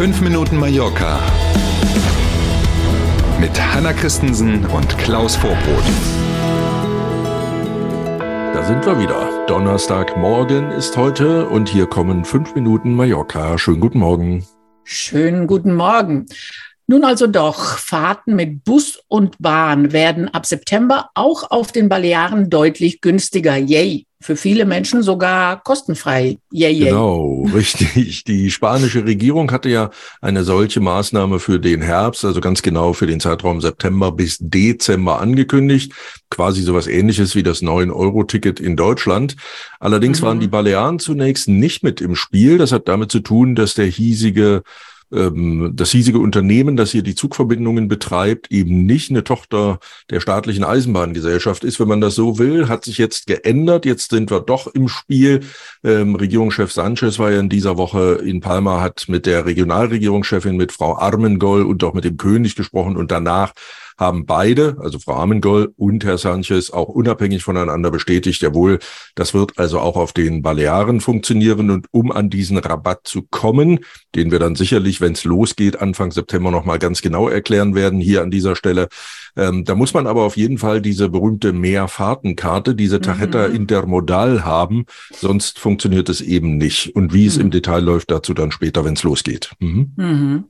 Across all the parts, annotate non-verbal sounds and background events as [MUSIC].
5 Minuten Mallorca mit Hanna Christensen und Klaus Vorbrot. Da sind wir wieder. Donnerstagmorgen ist heute und hier kommen 5 Minuten Mallorca. Schönen guten Morgen. Schönen guten Morgen. Nun also doch, Fahrten mit Bus und Bahn werden ab September auch auf den Balearen deutlich günstiger. Yay! Für viele Menschen sogar kostenfrei. Yay, yay. Genau, [LAUGHS] richtig. Die spanische Regierung hatte ja eine solche Maßnahme für den Herbst, also ganz genau für den Zeitraum September bis Dezember angekündigt. Quasi sowas ähnliches wie das 9-Euro-Ticket in Deutschland. Allerdings mhm. waren die Balearen zunächst nicht mit im Spiel. Das hat damit zu tun, dass der hiesige ähm, das hiesige Unternehmen, das hier die Zugverbindungen betreibt, eben nicht eine Tochter der staatlichen Eisenbahngesellschaft ist, wenn man das so will, hat sich jetzt geändert. Jetzt sind wir doch im Spiel. Ähm, Regierungschef Sanchez war ja in dieser Woche in Palma, hat mit der Regionalregierungschefin, mit Frau Armengol und auch mit dem König gesprochen und danach haben beide, also Frau Amengol und Herr Sanchez, auch unabhängig voneinander bestätigt, jawohl, das wird also auch auf den Balearen funktionieren. Und um an diesen Rabatt zu kommen, den wir dann sicherlich, wenn es losgeht, Anfang September nochmal ganz genau erklären werden, hier an dieser Stelle, ähm, da muss man aber auf jeden Fall diese berühmte Mehrfahrtenkarte, diese Tarjeta mhm. Intermodal haben, sonst funktioniert es eben nicht. Und wie es mhm. im Detail läuft, dazu dann später, wenn es losgeht. Mhm. mhm.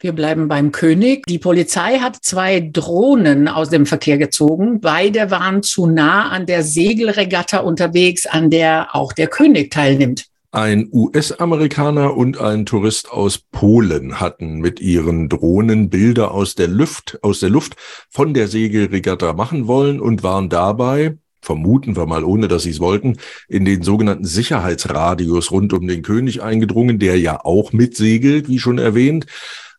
Wir bleiben beim König. Die Polizei hat zwei Drohnen aus dem Verkehr gezogen. Beide waren zu nah an der Segelregatta unterwegs, an der auch der König teilnimmt. Ein US-Amerikaner und ein Tourist aus Polen hatten mit ihren Drohnen Bilder aus der Luft, aus der Luft von der Segelregatta machen wollen und waren dabei, vermuten wir mal, ohne dass sie es wollten, in den sogenannten Sicherheitsradius rund um den König eingedrungen, der ja auch mitsegelt, wie schon erwähnt.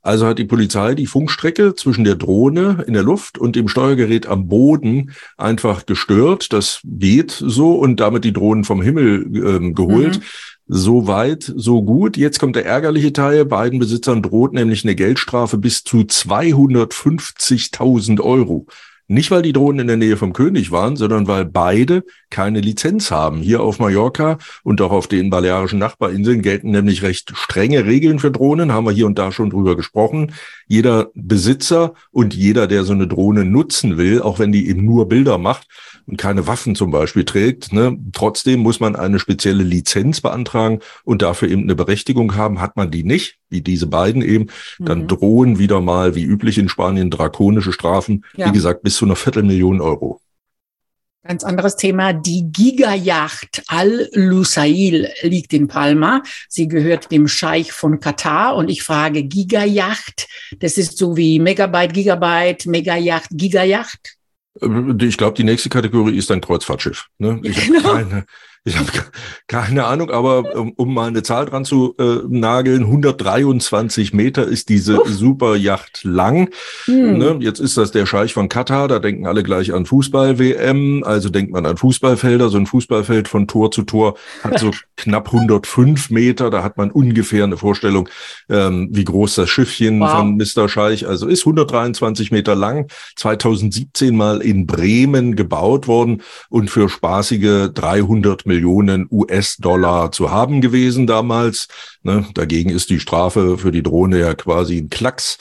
Also hat die Polizei die Funkstrecke zwischen der Drohne in der Luft und dem Steuergerät am Boden einfach gestört. Das geht so und damit die Drohnen vom Himmel ähm, geholt. Mhm. So weit, so gut. Jetzt kommt der ärgerliche Teil. Beiden Besitzern droht nämlich eine Geldstrafe bis zu 250.000 Euro. Nicht, weil die Drohnen in der Nähe vom König waren, sondern weil beide keine Lizenz haben. Hier auf Mallorca und auch auf den balearischen Nachbarinseln gelten nämlich recht strenge Regeln für Drohnen, haben wir hier und da schon drüber gesprochen. Jeder Besitzer und jeder, der so eine Drohne nutzen will, auch wenn die eben nur Bilder macht, und keine Waffen zum Beispiel trägt. Ne? Trotzdem muss man eine spezielle Lizenz beantragen und dafür eben eine Berechtigung haben. Hat man die nicht, wie diese beiden eben, dann mhm. drohen wieder mal, wie üblich in Spanien, drakonische Strafen. Ja. Wie gesagt, bis zu einer Viertelmillion Euro. Ganz anderes Thema. Die Gigajacht Al-Lusail liegt in Palma. Sie gehört dem Scheich von Katar. Und ich frage, Gigajacht, das ist so wie Megabyte, Gigabyte, Megajacht, Gigajacht? Äh, ich glaube, die nächste Kategorie ist ein Kreuzfahrtschiff. Ne? Ich genau. habe keine, ich habe keine Ahnung, aber um, um, mal eine Zahl dran zu äh, nageln, 123 Meter ist diese Uff. Superjacht lang. Hm. Ne? Jetzt ist das der Scheich von Katar, da denken alle gleich an Fußball-WM, also denkt man an Fußballfelder. So ein Fußballfeld von Tor zu Tor hat so [LAUGHS] knapp 105 Meter, da hat man ungefähr eine Vorstellung, ähm, wie groß das Schiffchen wow. von Mr. Scheich, also ist 123 Meter lang, 2017 mal in Bremen gebaut worden und für spaßige 300 Millionen Millionen US-Dollar zu haben gewesen damals. Ne, dagegen ist die Strafe für die Drohne ja quasi ein Klacks.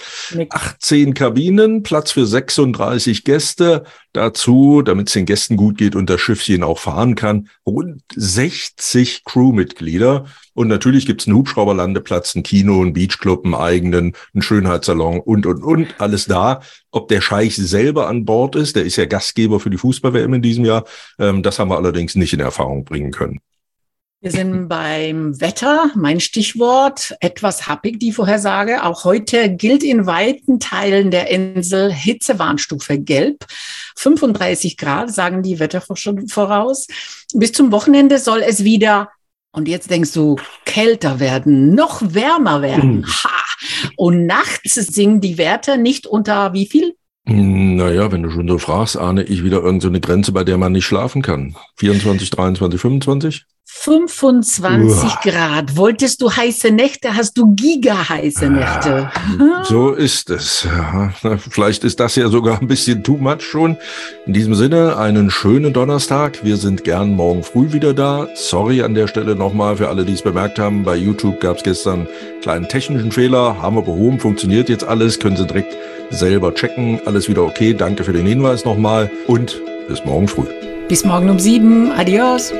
18 Kabinen, Platz für 36 Gäste. Dazu, damit es den Gästen gut geht und das Schiffchen auch fahren kann, rund 60 Crewmitglieder. Und natürlich gibt's einen Hubschrauberlandeplatz, ein Kino, einen Beachclub, einen eigenen, einen Schönheitssalon und, und, und, alles da. Ob der Scheich selber an Bord ist, der ist ja Gastgeber für die Fußball-WM in diesem Jahr, ähm, das haben wir allerdings nicht in Erfahrung bringen können. Wir sind beim Wetter, mein Stichwort, etwas happig die Vorhersage. Auch heute gilt in weiten Teilen der Insel Hitzewarnstufe Gelb. 35 Grad, sagen die Wetterforscher voraus. Bis zum Wochenende soll es wieder, und jetzt denkst du, kälter werden, noch wärmer werden. Mhm. Ha! Und nachts sinken die Werte nicht unter wie viel? Naja, wenn du schon so fragst, ahne ich wieder irgendeine so Grenze, bei der man nicht schlafen kann. 24, 23, 25? 25 Uah. Grad. Wolltest du heiße Nächte, hast du giga-heiße Nächte. So ist es. Ja, vielleicht ist das ja sogar ein bisschen too much schon. In diesem Sinne, einen schönen Donnerstag. Wir sind gern morgen früh wieder da. Sorry an der Stelle nochmal für alle, die es bemerkt haben. Bei YouTube gab es gestern einen kleinen technischen Fehler. Haben wir behoben, funktioniert jetzt alles. Können Sie direkt selber checken. Alles wieder okay. Danke für den Hinweis nochmal und bis morgen früh. Bis morgen um sieben. Adios.